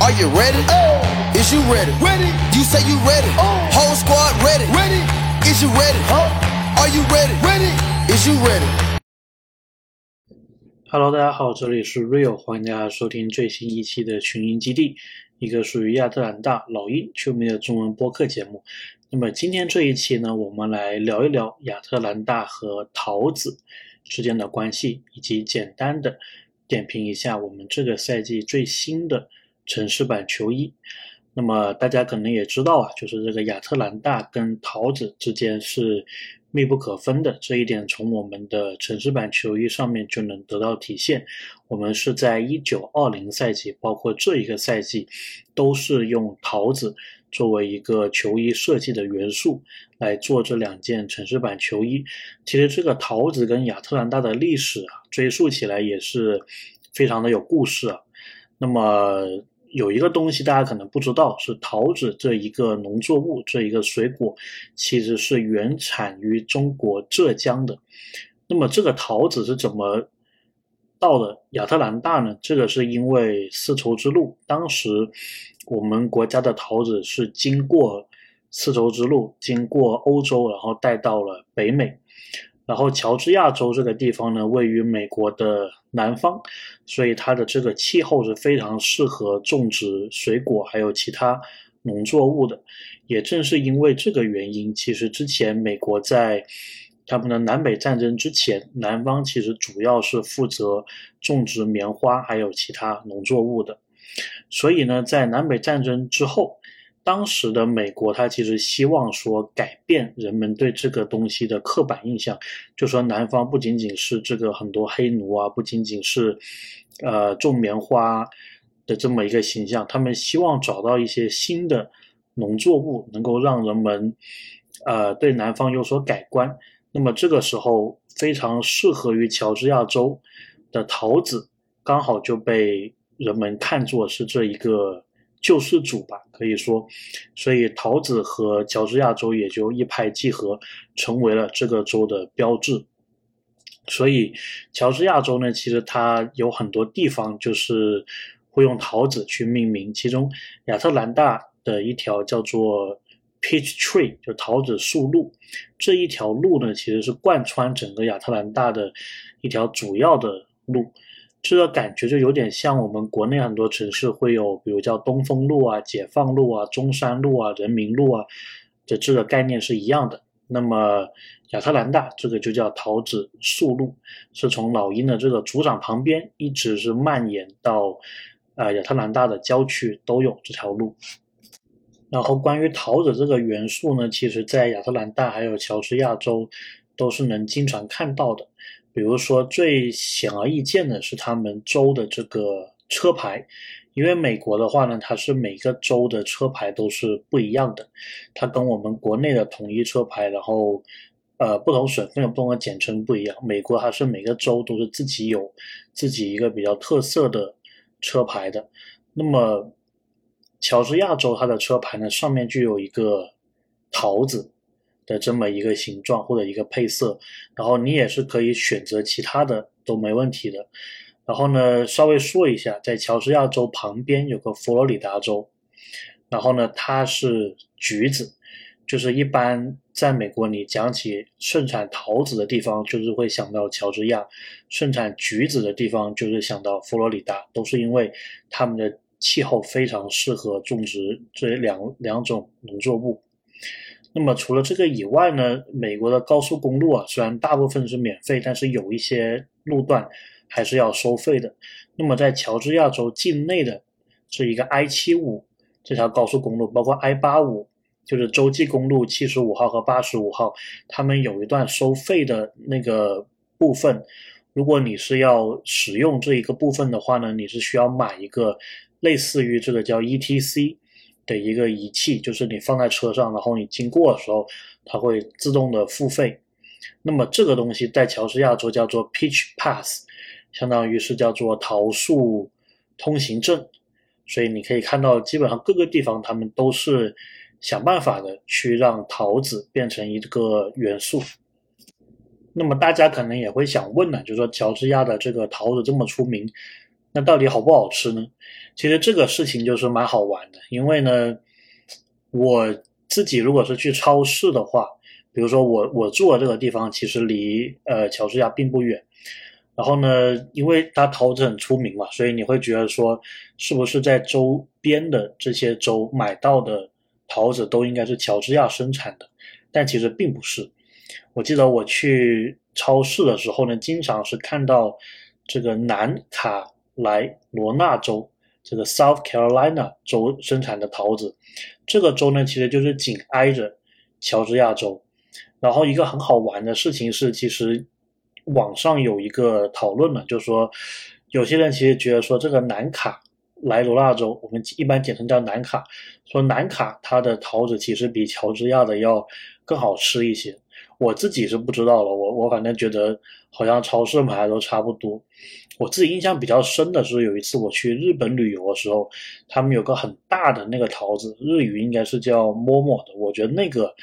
Are you ready? Oh. Is you ready? Ready. You say you ready. Whole squad ready. Ready. Is you ready? Are you ready? Ready. Is you ready? Hello，大家好，这里是 Real，欢迎大家收听最新一期的群英基地，一个属于亚特兰大老鹰球迷的中文播客节目。那么今天这一期呢，我们来聊一聊亚特兰大和桃子之间的关系，以及简单的点评一下我们这个赛季最新的城市版球衣。那么大家可能也知道啊，就是这个亚特兰大跟桃子之间是密不可分的，这一点从我们的城市版球衣上面就能得到体现。我们是在一九二零赛季，包括这一个赛季，都是用桃子作为一个球衣设计的元素来做这两件城市版球衣。其实这个桃子跟亚特兰大的历史啊，追溯起来也是非常的有故事啊。那么有一个东西大家可能不知道，是桃子这一个农作物，这一个水果，其实是原产于中国浙江的。那么这个桃子是怎么到了亚特兰大呢？这个是因为丝绸之路，当时我们国家的桃子是经过丝绸之路，经过欧洲，然后带到了北美。然后乔治亚州这个地方呢，位于美国的南方，所以它的这个气候是非常适合种植水果还有其他农作物的。也正是因为这个原因，其实之前美国在他们的南北战争之前，南方其实主要是负责种植棉花还有其他农作物的。所以呢，在南北战争之后。当时的美国，他其实希望说改变人们对这个东西的刻板印象，就说南方不仅仅是这个很多黑奴啊，不仅仅是，呃，种棉花的这么一个形象，他们希望找到一些新的农作物，能够让人们，呃，对南方有所改观。那么这个时候，非常适合于乔治亚州的桃子，刚好就被人们看作是这一个。救世主吧，可以说，所以桃子和乔治亚州也就一拍即合，成为了这个州的标志。所以乔治亚州呢，其实它有很多地方就是会用桃子去命名，其中亚特兰大的一条叫做 Peach Tree，就桃子树路，这一条路呢，其实是贯穿整个亚特兰大的一条主要的路。这个感觉就有点像我们国内很多城市会有，比如叫东风路啊、解放路啊、中山路啊、人民路啊的这个概念是一样的。那么亚特兰大这个就叫桃子树路，是从老鹰的这个主场旁边一直是蔓延到啊亚特兰大的郊区都有这条路。然后关于桃子这个元素呢，其实在亚特兰大还有乔治亚州都是能经常看到的。比如说，最显而易见的是他们州的这个车牌，因为美国的话呢，它是每个州的车牌都是不一样的，它跟我们国内的统一车牌，然后呃不同省份有不同的简称不一样。美国还是每个州都是自己有自己一个比较特色的车牌的。那么乔治亚州它的车牌呢，上面就有一个桃子。的这么一个形状或者一个配色，然后你也是可以选择其他的都没问题的。然后呢，稍微说一下，在乔治亚州旁边有个佛罗里达州，然后呢，它是橘子，就是一般在美国你讲起盛产桃子的地方，就是会想到乔治亚；盛产橘子的地方就是想到佛罗里达，都是因为他们的气候非常适合种植这两两种农作物。那么除了这个以外呢，美国的高速公路啊，虽然大部分是免费，但是有一些路段还是要收费的。那么在乔治亚州境内的这一个 I 七五这条高速公路，包括 I 八五，就是洲际公路七十五号和八十五号，他们有一段收费的那个部分。如果你是要使用这一个部分的话呢，你是需要买一个类似于这个叫 ETC。的一个仪器，就是你放在车上，然后你经过的时候，它会自动的付费。那么这个东西在乔治亚州叫做 Peach Pass，相当于是叫做桃树通行证。所以你可以看到，基本上各个地方他们都是想办法的去让桃子变成一个元素。那么大家可能也会想问呢，就是说乔治亚的这个桃子这么出名，那到底好不好吃呢？其实这个事情就是蛮好玩的，因为呢，我自己如果是去超市的话，比如说我我住的这个地方其实离呃乔治亚并不远，然后呢，因为它桃子很出名嘛，所以你会觉得说，是不是在周边的这些州买到的桃子都应该是乔治亚生产的？但其实并不是。我记得我去超市的时候呢，经常是看到这个南卡莱罗纳州这个 South Carolina 州生产的桃子，这个州呢其实就是紧挨着乔治亚州。然后一个很好玩的事情是，其实网上有一个讨论嘛，就是说有些人其实觉得说这个南卡莱罗纳州，我们一般简称叫南卡，说南卡它的桃子其实比乔治亚的要更好吃一些。我自己是不知道了，我我反正觉得好像超市买的都差不多。我自己印象比较深的是有一次我去日本旅游的时候，他们有个很大的那个桃子，日语应该是叫摸摸的，我觉得那个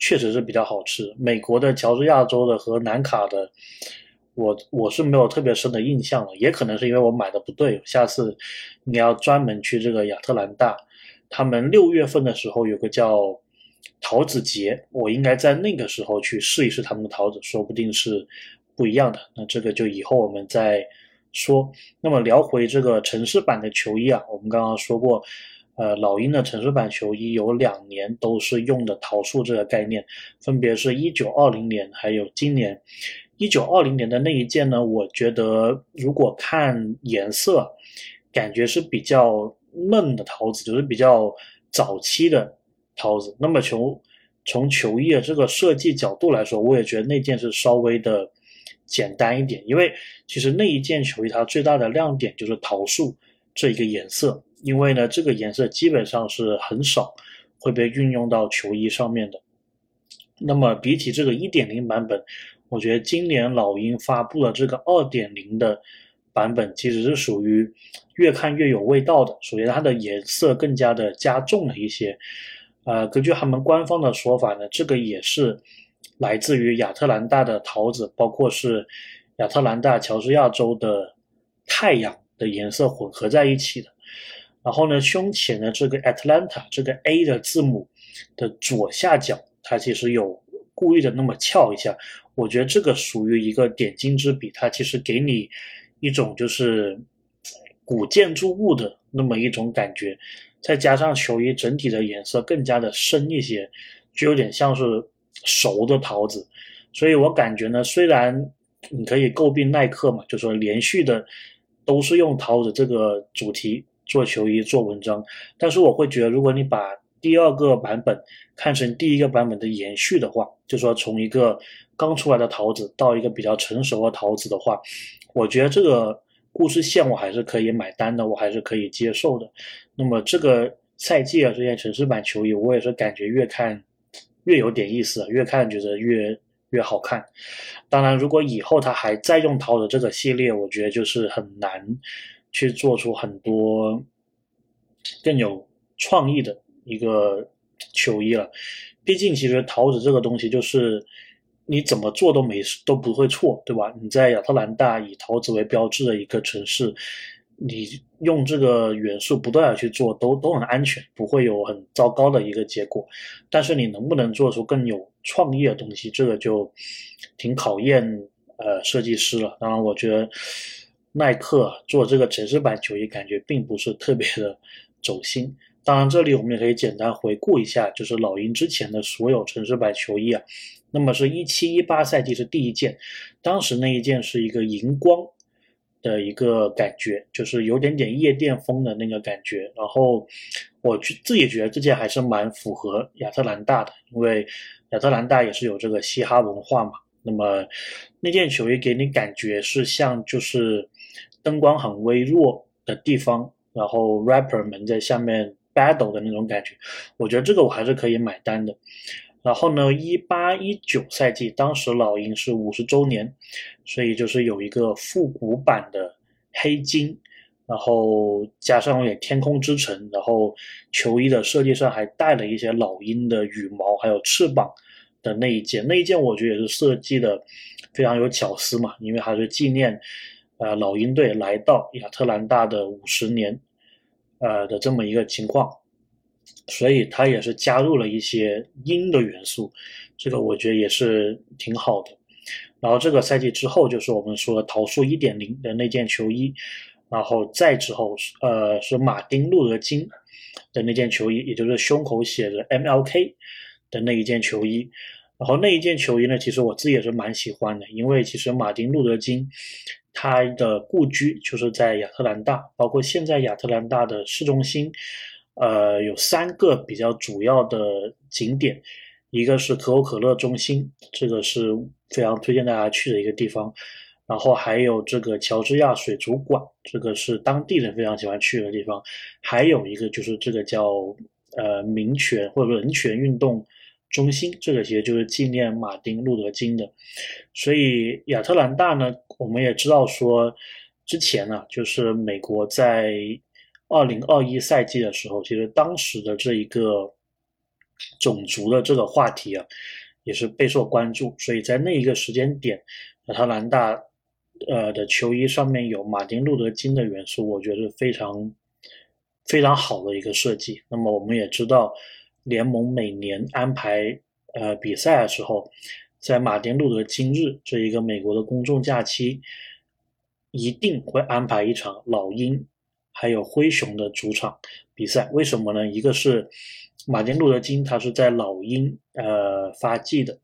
确实是比较好吃。美国的乔治亚州的和南卡的，我我是没有特别深的印象了，也可能是因为我买的不对。下次你要专门去这个亚特兰大，他们六月份的时候有个叫。桃子节，我应该在那个时候去试一试他们的桃子，说不定是不一样的。那这个就以后我们再说。那么聊回这个城市版的球衣啊，我们刚刚说过，呃，老鹰的城市版球衣有两年都是用的桃树这个概念，分别是一九二零年还有今年。一九二零年的那一件呢，我觉得如果看颜色，感觉是比较嫩的桃子，就是比较早期的。桃子，那么从从球衣的这个设计角度来说，我也觉得那件是稍微的简单一点，因为其实那一件球衣它最大的亮点就是桃树这一个颜色，因为呢这个颜色基本上是很少会被运用到球衣上面的。那么比起这个一点零版本，我觉得今年老鹰发布了这个二点零的版本，其实是属于越看越有味道的。首先它的颜色更加的加重了一些。呃，根据他们官方的说法呢，这个也是来自于亚特兰大的桃子，包括是亚特兰大乔治亚州的太阳的颜色混合在一起的。然后呢，胸前的这个 Atlanta 这个 A 的字母的左下角，它其实有故意的那么翘一下。我觉得这个属于一个点睛之笔，它其实给你一种就是古建筑物的那么一种感觉。再加上球衣整体的颜色更加的深一些，就有点像是熟的桃子，所以我感觉呢，虽然你可以诟病耐克嘛，就说连续的都是用桃子这个主题做球衣做文章，但是我会觉得，如果你把第二个版本看成第一个版本的延续的话，就说从一个刚出来的桃子到一个比较成熟的桃子的话，我觉得这个。故事线我还是可以买单的，我还是可以接受的。那么这个赛季啊，这件城市版球衣，我也是感觉越看越有点意思，越看觉得越越好看。当然，如果以后他还再用桃的这个系列，我觉得就是很难去做出很多更有创意的一个球衣了。毕竟，其实桃子这个东西就是。你怎么做都没都不会错，对吧？你在亚特兰大以桃子为标志的一个城市，你用这个元素不断的去做，都都很安全，不会有很糟糕的一个结果。但是你能不能做出更有创意的东西，这个就挺考验呃设计师了。当然，我觉得耐克做这个城市版球衣，感觉并不是特别的走心。当然，这里我们也可以简单回顾一下，就是老鹰之前的所有城市版球衣啊。那么是一七一八赛季是第一件，当时那一件是一个荧光的一个感觉，就是有点点夜店风的那个感觉。然后我自己觉得这件还是蛮符合亚特兰大的，因为亚特兰大也是有这个嘻哈文化嘛。那么那件球衣给你感觉是像就是灯光很微弱的地方，然后 rapper 们在下面 battle 的那种感觉，我觉得这个我还是可以买单的。然后呢，一八一九赛季，当时老鹰是五十周年，所以就是有一个复古版的黑金，然后加上有点天空之城，然后球衣的设计上还带了一些老鹰的羽毛，还有翅膀的那一件，那一件我觉得也是设计的非常有巧思嘛，因为它是纪念呃老鹰队来到亚特兰大的五十年，呃的这么一个情况，所以他也是加入了一些鹰的元素，这个我觉得也是挺好的。然后这个赛季之后就是我们说桃树一点零的那件球衣，然后再之后是呃是马丁路德金的那件球衣，也就是胸口写着 MLK 的那一件球衣。然后那一件球衣呢，其实我自己也是蛮喜欢的，因为其实马丁路德金他的故居就是在亚特兰大，包括现在亚特兰大的市中心，呃有三个比较主要的景点。一个是可口可乐中心，这个是非常推荐大家去的一个地方。然后还有这个乔治亚水族馆，这个是当地人非常喜欢去的地方。还有一个就是这个叫呃民权或者人权运动中心，这个其实就是纪念马丁路德金的。所以亚特兰大呢，我们也知道说，之前呢，就是美国在二零二一赛季的时候，其实当时的这一个。种族的这个话题啊，也是备受关注，所以在那一个时间点，亚特兰大呃的球衣上面有马丁路德金的元素，我觉得非常非常好的一个设计。那么我们也知道，联盟每年安排呃比赛的时候，在马丁路德金日这一个美国的公众假期，一定会安排一场老鹰还有灰熊的主场比赛。为什么呢？一个是马丁路德金他是在老鹰呃发迹的，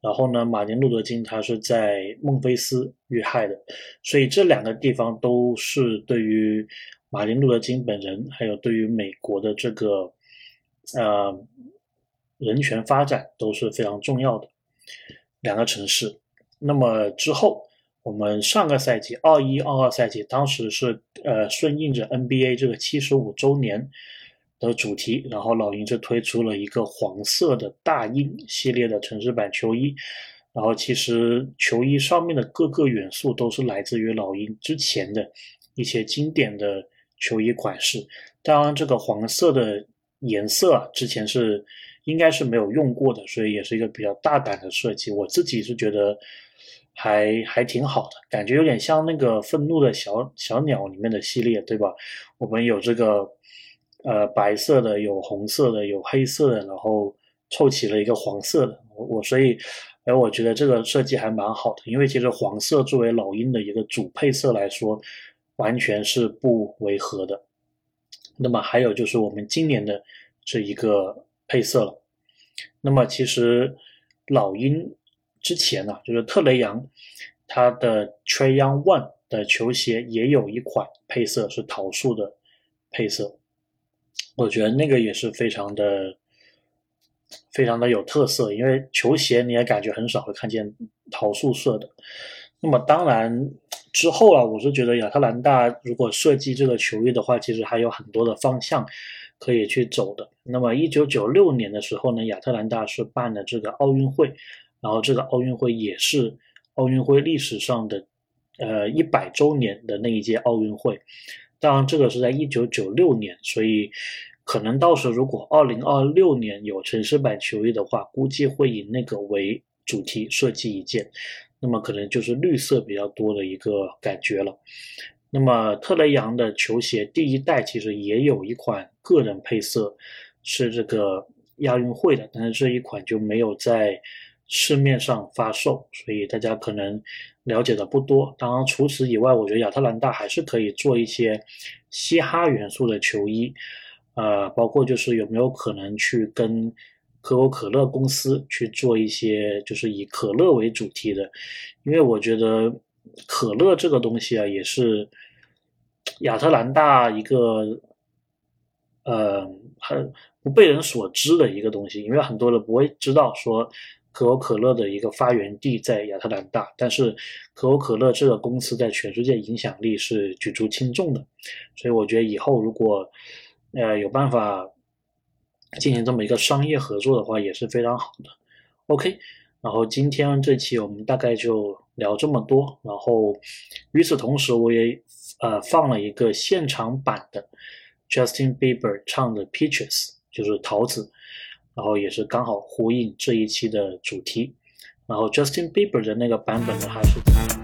然后呢，马丁路德金他是在孟菲斯遇害的，所以这两个地方都是对于马丁路德金本人，还有对于美国的这个呃人权发展都是非常重要的两个城市。那么之后，我们上个赛季二一二二赛季，当时是呃顺应着 NBA 这个七十五周年。的主题，然后老鹰就推出了一个黄色的大鹰系列的城市版球衣，然后其实球衣上面的各个元素都是来自于老鹰之前的一些经典的球衣款式。当然，这个黄色的颜色啊，之前是应该是没有用过的，所以也是一个比较大胆的设计。我自己是觉得还还挺好的，感觉有点像那个愤怒的小小鸟里面的系列，对吧？我们有这个。呃，白色的有红色的有黑色的，然后凑齐了一个黄色的。我我所以，哎，我觉得这个设计还蛮好的，因为其实黄色作为老鹰的一个主配色来说，完全是不违和的。那么还有就是我们今年的这一个配色了。那么其实老鹰之前呢，就是特雷杨他的 Trey Young One 的球鞋也有一款配色是桃树的配色。我觉得那个也是非常的、非常的有特色，因为球鞋你也感觉很少会看见桃树色的。那么当然之后啊，我是觉得亚特兰大如果设计这个球衣的话，其实还有很多的方向可以去走的。那么一九九六年的时候呢，亚特兰大是办了这个奥运会，然后这个奥运会也是奥运会历史上的呃一百周年的那一届奥运会。当然，这个是在一九九六年，所以可能到时候如果二零二六年有城市版球衣的话，估计会以那个为主题设计一件，那么可能就是绿色比较多的一个感觉了。那么特雷杨的球鞋第一代其实也有一款个人配色，是这个亚运会的，但是这一款就没有在市面上发售，所以大家可能。了解的不多，当然除此以外，我觉得亚特兰大还是可以做一些嘻哈元素的球衣，呃，包括就是有没有可能去跟可口可乐公司去做一些就是以可乐为主题的，因为我觉得可乐这个东西啊，也是亚特兰大一个呃很不被人所知的一个东西，因为很多人不会知道说。可口可乐的一个发源地在亚特兰大，但是可口可乐这个公司在全世界影响力是举足轻重的，所以我觉得以后如果呃有办法进行这么一个商业合作的话，也是非常好的。OK，然后今天这期我们大概就聊这么多，然后与此同时我也呃放了一个现场版的 Justin Bieber 唱的 Peaches，就是桃子。然后也是刚好呼应这一期的主题，然后 Justin Bieber 的那个版本呢，还是。